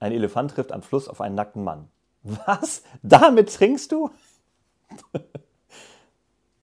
Ein Elefant trifft am Fluss auf einen nackten Mann. Was? Damit trinkst du?